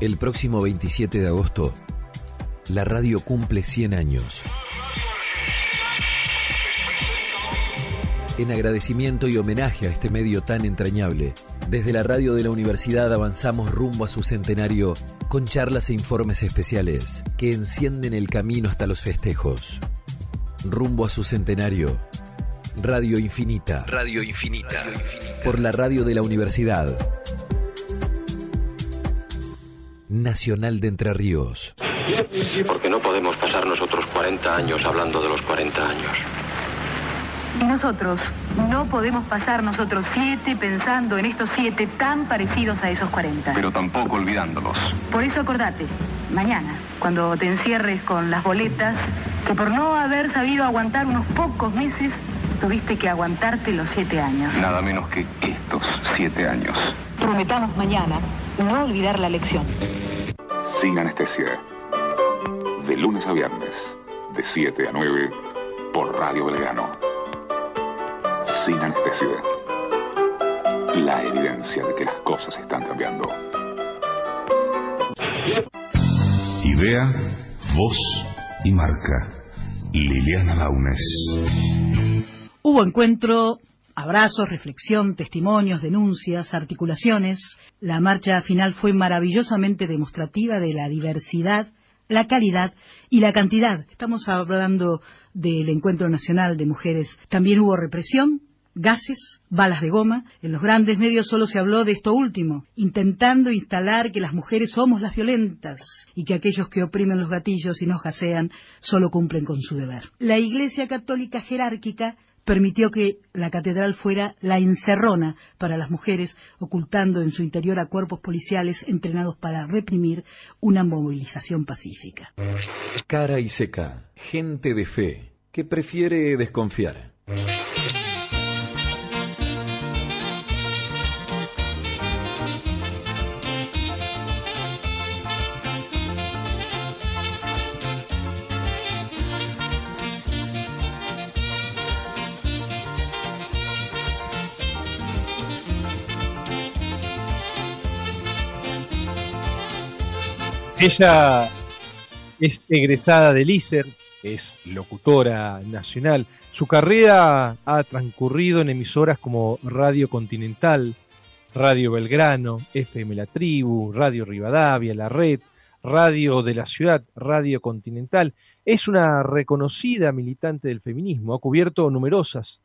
El próximo 27 de agosto, la radio cumple 100 años. En agradecimiento y homenaje a este medio tan entrañable, desde la radio de la universidad avanzamos rumbo a su centenario con charlas e informes especiales que encienden el camino hasta los festejos. Rumbo a su centenario. Radio Infinita. Radio Infinita. Por la radio de la universidad. Nacional de Entre Ríos. Porque no podemos pasar nosotros 40 años hablando de los 40 años. Y nosotros no podemos pasar nosotros siete pensando en estos siete tan parecidos a esos 40. Pero tampoco olvidándolos. Por eso acordate, mañana, cuando te encierres con las boletas, que por no haber sabido aguantar unos pocos meses, tuviste que aguantarte los siete años. Nada menos que estos siete años. Prometamos mañana no olvidar la lección. Sin anestesia. De lunes a viernes, de 7 a 9, por Radio Belgrano. Sin anestesia. La evidencia de que las cosas están cambiando. Idea, voz y marca. Liliana Launes. Hubo encuentro, abrazos, reflexión, testimonios, denuncias, articulaciones. La marcha final fue maravillosamente demostrativa de la diversidad, la calidad y la cantidad. Estamos hablando del Encuentro Nacional de Mujeres. También hubo represión, gases, balas de goma. En los grandes medios solo se habló de esto último, intentando instalar que las mujeres somos las violentas y que aquellos que oprimen los gatillos y nos gasean solo cumplen con su deber. La Iglesia Católica jerárquica permitió que la catedral fuera la encerrona para las mujeres, ocultando en su interior a cuerpos policiales entrenados para reprimir una movilización pacífica. Cara y seca, gente de fe, que prefiere desconfiar. Ella es egresada del ISER, es locutora nacional. Su carrera ha transcurrido en emisoras como Radio Continental, Radio Belgrano, FM La Tribu, Radio Rivadavia, La Red, Radio de la Ciudad, Radio Continental. Es una reconocida militante del feminismo, ha cubierto numerosas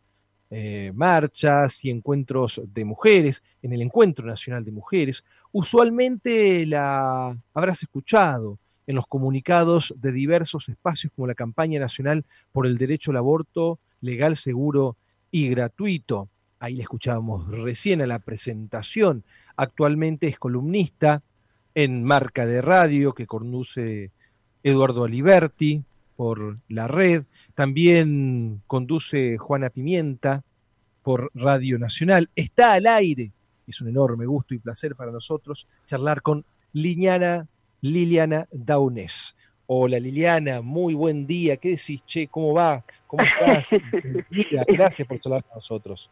eh, marchas y encuentros de mujeres, en el Encuentro Nacional de Mujeres. Usualmente la habrás escuchado en los comunicados de diversos espacios como la campaña nacional por el derecho al aborto legal, seguro y gratuito. Ahí le escuchábamos recién a la presentación. Actualmente es columnista en Marca de Radio que conduce Eduardo Aliberti, por la red, también conduce Juana Pimienta por Radio Nacional, está al aire, es un enorme gusto y placer para nosotros charlar con Liliana, Liliana Daunes. Hola Liliana, muy buen día, ¿qué decís, che? ¿Cómo va? ¿Cómo estás? Gracias por charlar con nosotros.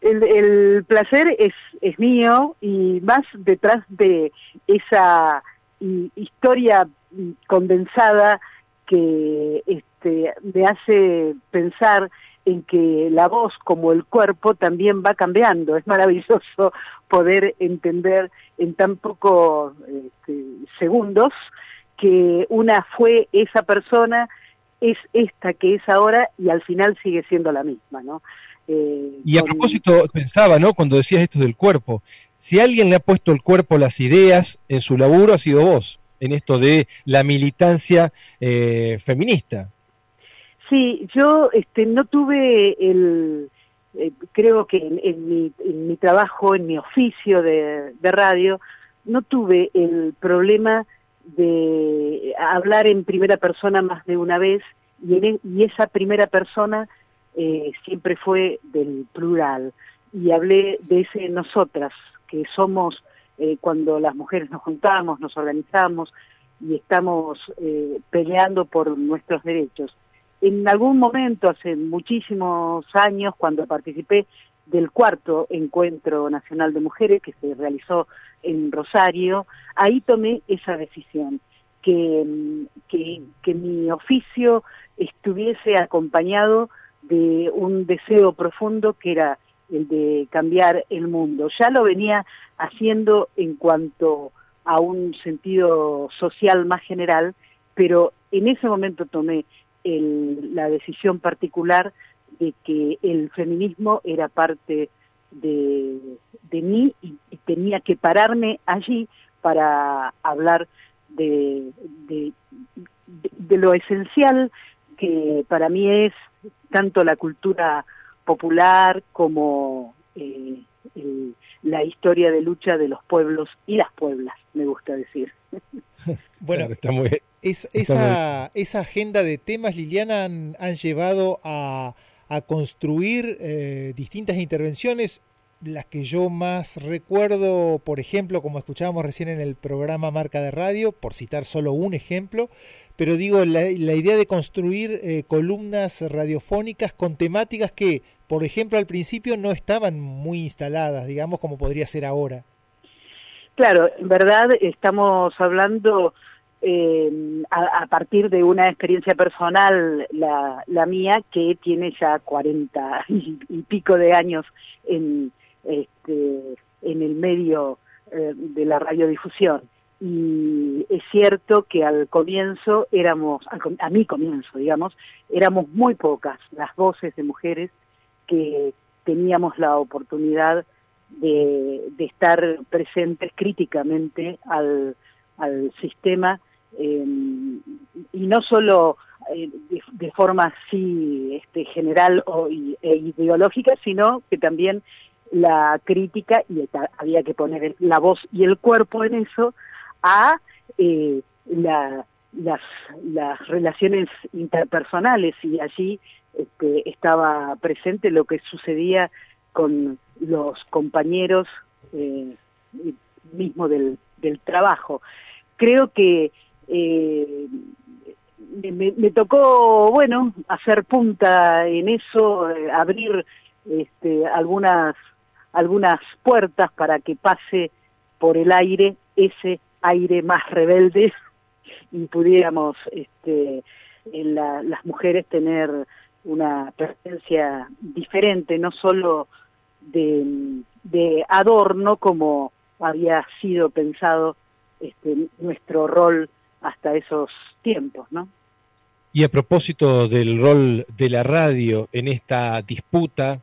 El, el, placer es, es mío y más detrás de esa historia condensada que este, me hace pensar en que la voz como el cuerpo también va cambiando. Es maravilloso poder entender en tan pocos este, segundos que una fue esa persona, es esta que es ahora y al final sigue siendo la misma, ¿no? Eh, y a propósito, pensaba, ¿no? Cuando decías esto del cuerpo, si alguien le ha puesto el cuerpo las ideas en su laburo, ha sido vos en esto de la militancia eh, feminista. Sí, yo este, no tuve el, eh, creo que en, mi, en, mi, trabajo, en mi oficio de, radio, no tuve el problema de hablar en primera persona más de una vez y, en, y esa primera persona eh, siempre fue del plural y hablé de ese nosotras, que somos eh, cuando las mujeres nos juntamos, nos organizamos y estamos eh, peleando por nuestros derechos. En algún momento, hace muchísimos años, cuando participé del cuarto encuentro nacional de mujeres que se realizó en Rosario, ahí tomé esa decisión, que, que, que mi oficio estuviese acompañado de un deseo profundo que era el de cambiar el mundo. Ya lo venía haciendo en cuanto a un sentido social más general, pero en ese momento tomé la decisión particular de que el feminismo era parte de, mí y, tenía que pararme allí para hablar de, lo esencial que para mí es tanto la cultura popular como eh, la historia de lucha de los pueblos y las pueblas, me gusta decir. Bueno, esa, esa agenda de temas, Liliana, han, llevado a, a construir eh, distintas intervenciones. Las que yo más recuerdo, por ejemplo, como escuchábamos recién en el programa Marca de Radio, por citar solo un ejemplo, pero digo, la, idea de construir eh, columnas radiofónicas con temáticas que, por ejemplo, al principio no estaban muy instaladas, digamos, como podría ser ahora. Claro, en verdad estamos hablando eh, a, partir de una experiencia personal, la, la mía, que tiene ya cuarenta y, pico de años en, este, en el medio eh, de la radiodifusión. Y es cierto que al comienzo éramos, a mi comienzo, digamos, éramos muy pocas las voces de mujeres que teníamos la oportunidad de, de estar presentes críticamente al, al sistema eh, y no solo eh, de, forma así este, general o, e ideológica, sino que también la crítica, y había que poner la voz y el cuerpo en eso, a eh, las, las relaciones interpersonales y allí este, estaba presente lo que sucedía con los compañeros eh, mismo del, del trabajo. Creo que eh, me, tocó, bueno, hacer punta en eso, eh, abrir este, algunas, algunas puertas para que pase por el aire ese aire más rebelde y pudiéramos este, en las mujeres tener una presencia diferente, no solo de, de adorno como había sido pensado este, nuestro rol hasta esos tiempos, ¿no? Y a propósito del rol de la radio en esta disputa,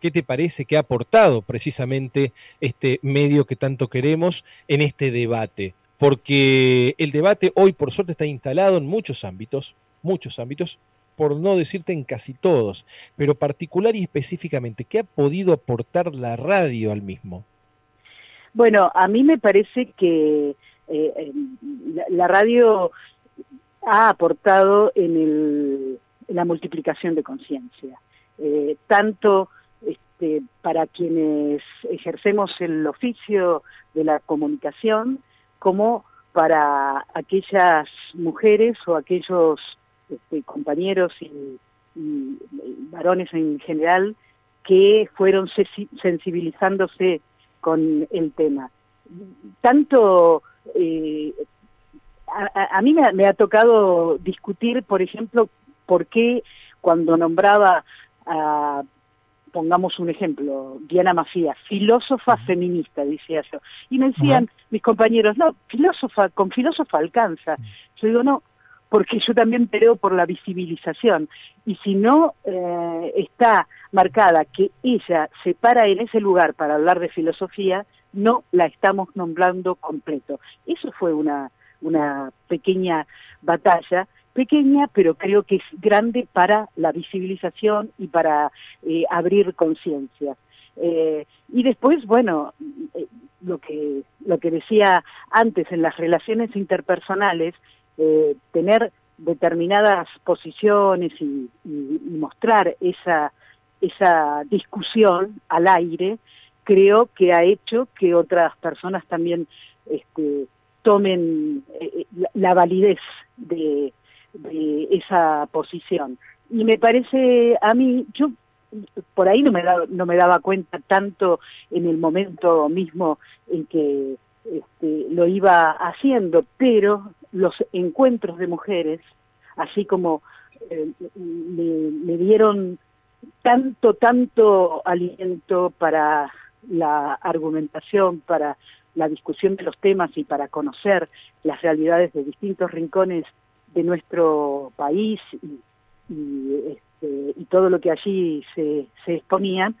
¿qué te parece que ha aportado precisamente este medio que tanto queremos en este debate? Porque el debate hoy, por suerte, está instalado en muchos ámbitos, muchos ámbitos, por no decirte en casi todos, pero particular y específicamente, ¿qué ha podido aportar la radio al mismo? Bueno, a mí me parece que eh, la, radio ha aportado en, la multiplicación de conciencia, eh, tanto este, para quienes ejercemos el oficio de la comunicación como para aquellas mujeres o aquellos este, compañeros y, varones en general que fueron sensibilizándose con el tema. Tanto eh, a, mí me, ha tocado discutir, por ejemplo, por qué cuando nombraba a, pongamos un ejemplo, Diana Macías, filósofa feminista, decía yo, y me decían mis compañeros, no, filósofa, con filósofa alcanza. Yo digo, no, porque yo también peleo por la visibilización. Y si no eh, está marcada que ella se para en ese lugar para hablar de filosofía, no la estamos nombrando completo. Eso fue una, una pequeña batalla, pequeña, pero creo que es grande para la visibilización y para eh, abrir conciencia. Eh, y después, bueno, eh, lo que lo que decía antes en las relaciones interpersonales, tener determinadas posiciones y, mostrar esa esa discusión al aire creo que ha hecho que otras personas también este, tomen la, validez de, esa posición. Y me parece a mí, yo por ahí no me, no me daba cuenta tanto en el momento mismo en que este, lo iba haciendo, pero los encuentros de mujeres, así como eh, me, dieron tanto, tanto aliento para la argumentación, para la discusión de los temas y para conocer las realidades de distintos rincones de nuestro país y, este, todo lo que allí se, se exponía,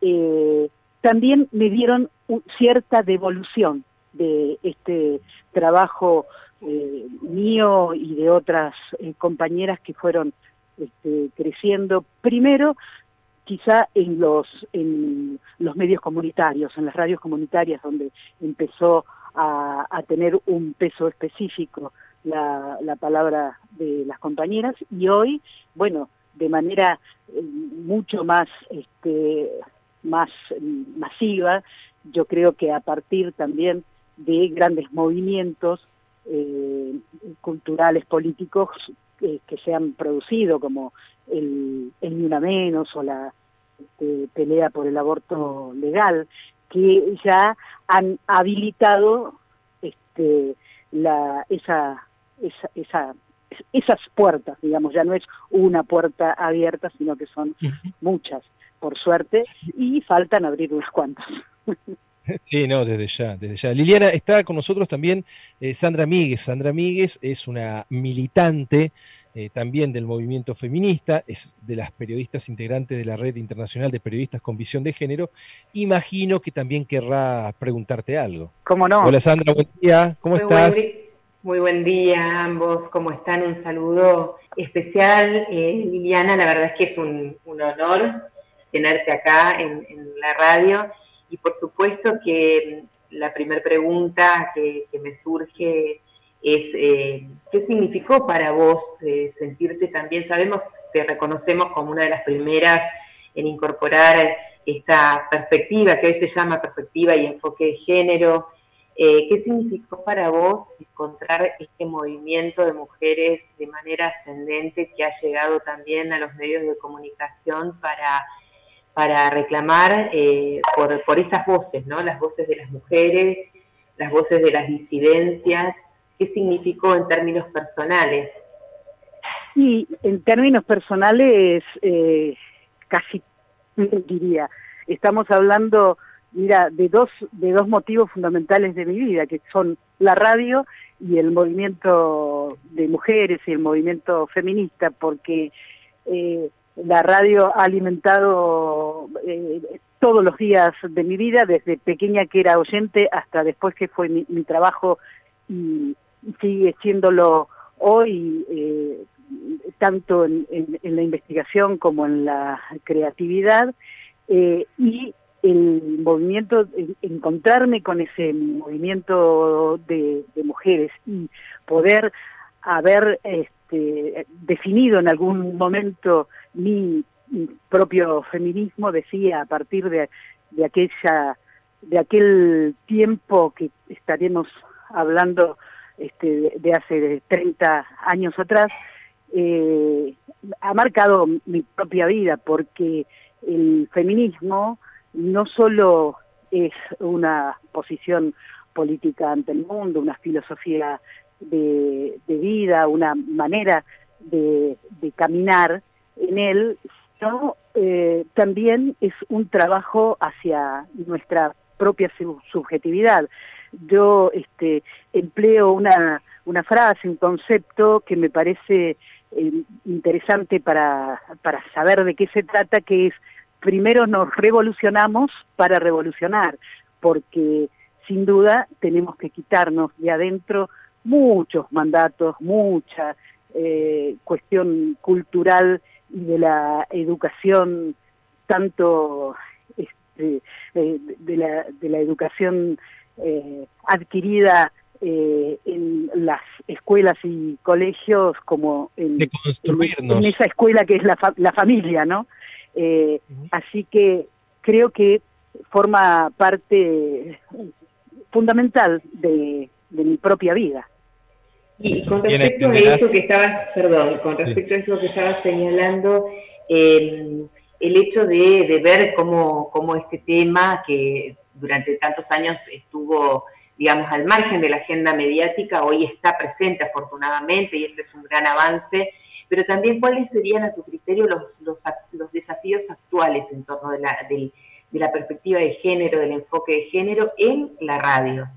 eh, también me dieron cierta devolución de este trabajo eh, mío y de otras eh, compañeras que fueron este, creciendo, primero quizá en los, en los medios comunitarios, en las radios comunitarias, donde empezó a, tener un peso específico la, la, palabra de las compañeras, y hoy, bueno, de manera eh, mucho más, este, más masiva, yo creo que a partir también de grandes movimientos eh, culturales, políticos eh, que se han producido, como el, el Ni Una Menos o la este, pelea por el aborto legal, que ya han habilitado este, la, esa, esa, esa, esas puertas, digamos, ya no es una puerta abierta, sino que son muchas, por suerte, y faltan abrir unas cuantas. Sí, no, desde ya, desde ya. Liliana, está con nosotros también eh, Sandra Míguez. Sandra Míguez es una militante eh, también del movimiento feminista, es de las periodistas integrantes de la Red Internacional de Periodistas con Visión de Género. Imagino que también querrá preguntarte algo. ¿Cómo no? Hola Sandra, buen día, ¿cómo estás? Muy buen día a ambos, ¿cómo están? Un saludo especial. Eh, Liliana, la verdad es que es un, honor tenerte acá en la radio y por supuesto que la primera pregunta que, me surge es, eh, ¿qué significó para vos eh, sentirte también? Sabemos, te reconocemos como una de las primeras en incorporar esta perspectiva, que hoy se llama perspectiva y enfoque de género. Eh, ¿Qué significó para vos encontrar este movimiento de mujeres de manera ascendente que ha llegado también a los medios de comunicación para para reclamar eh, por, por, esas voces, ¿no? Las voces de las mujeres, las voces de las disidencias. ¿Qué significó en términos personales? Y en términos personales, eh, casi diría, estamos hablando, mira, de dos, de dos motivos fundamentales de mi vida, que son la radio y el movimiento de mujeres y el movimiento feminista, porque eh, la radio ha alimentado eh, todos los días de mi vida, desde pequeña que era oyente hasta después que fue mi, trabajo y, sigue siéndolo hoy, eh, tanto en, la investigación como en la creatividad. Y el movimiento, encontrarme con ese movimiento de, mujeres y poder haber este, definido en algún momento mi, propio feminismo, decía a partir de, de aquella de aquel tiempo que estaremos hablando este, de, hace 30 años atrás, eh, ha marcado mi propia vida porque el feminismo no solo es una posición política ante el mundo, una filosofía de, vida, una manera de, caminar en él, sino eh, también es un trabajo hacia nuestra propia subjetividad. Yo este, empleo una, frase, un concepto que me parece eh, interesante para, para saber de qué se trata, que es primero nos revolucionamos para revolucionar, porque sin duda tenemos que quitarnos de adentro muchos mandatos, mucha eh, cuestión cultural y de la educación, tanto este, eh, de, la, de la educación eh, adquirida en las escuelas y colegios como en, en, esa escuela que es la, la familia, ¿no? Así que creo que forma parte fundamental de mi propia vida. Y con respecto a eso que estabas, perdón, con respecto a eso que estabas señalando, em, el hecho de, ver cómo, cómo, este tema, que durante tantos años estuvo, digamos, al margen de la agenda mediática, hoy está presente afortunadamente y ese es un gran avance, pero también cuáles serían a tu criterio los, los, los desafíos actuales en torno de la, de la perspectiva de género, del enfoque de género en la radio.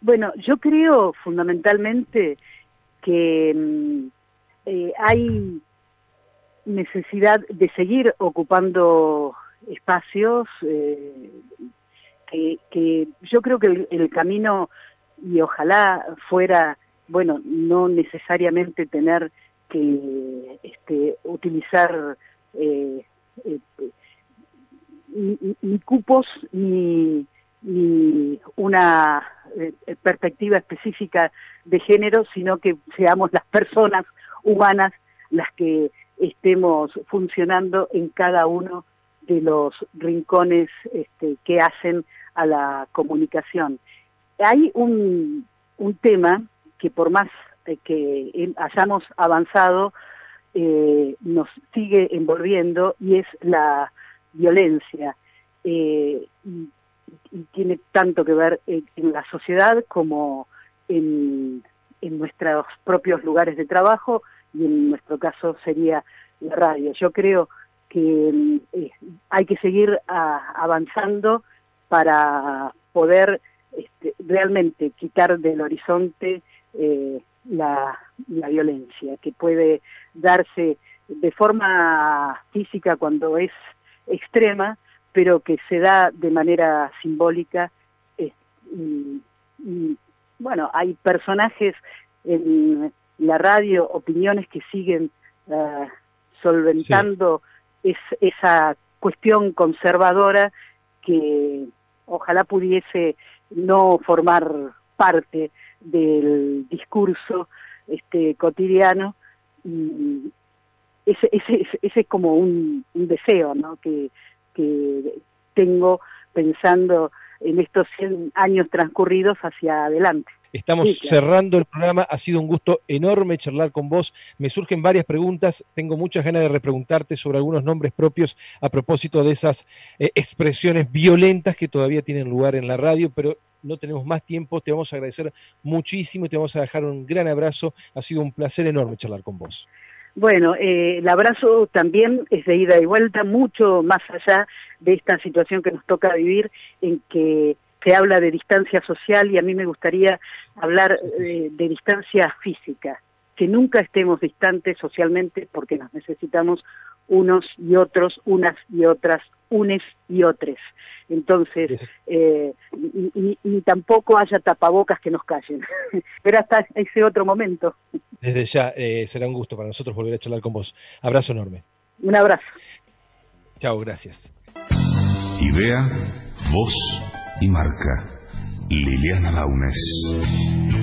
Bueno, yo creo fundamentalmente que mm, eh, hay necesidad de seguir ocupando espacios eh, que, yo creo que el, camino y ojalá fuera bueno no necesariamente tener que este, utilizar eh, eh, ni, cupos ni, ni una perspectiva específica de género sino que seamos las personas humanas las que estemos funcionando en cada uno de los rincones este, que hacen a la comunicación. Hay un, tema que por más eh, que hayamos avanzado, eh, nos sigue envolviendo y es la violencia. Eh, y, tiene tanto que ver en, la sociedad como en nuestros propios lugares de trabajo y en nuestro caso sería la radio. Yo creo que eh, hay que seguir avanzando para poder este, realmente quitar del horizonte eh, la, la violencia que puede darse de forma física cuando es extrema, pero que se da de manera simbólica. Eh, y, bueno, hay personajes en la radio, opiniones que siguen uh, solventando esa cuestión conservadora que ojalá pudiese no formar parte del discurso este cotidiano y ese, ese, ese es como un, un deseo ¿no? que, que tengo pensando en estos 100 años transcurridos hacia adelante. Estamos cerrando el programa. Ha sido un gusto enorme charlar con vos. Me surgen varias preguntas. Tengo muchas ganas de repreguntarte sobre algunos nombres propios a propósito de esas eh, expresiones violentas que todavía tienen lugar en la radio, pero no tenemos más tiempo. Te vamos a agradecer muchísimo y te vamos a dejar un gran abrazo. Ha sido un placer enorme charlar con vos. Bueno, eh, el abrazo también es de ida y vuelta, mucho más allá de esta situación que nos toca vivir, en que se habla de distancia social y a mí me gustaría hablar eh, de distancia física, que nunca estemos distantes socialmente porque nos necesitamos unos y otros, unas y otras, unes y otros. Entonces, eh, ni, tampoco haya tapabocas que nos callen. Pero hasta ese otro momento. Desde ya, eh, será un gusto para nosotros volver a charlar con vos. Abrazo enorme. Un abrazo. Chao, gracias. Idea, voz y marca. Liliana Launes.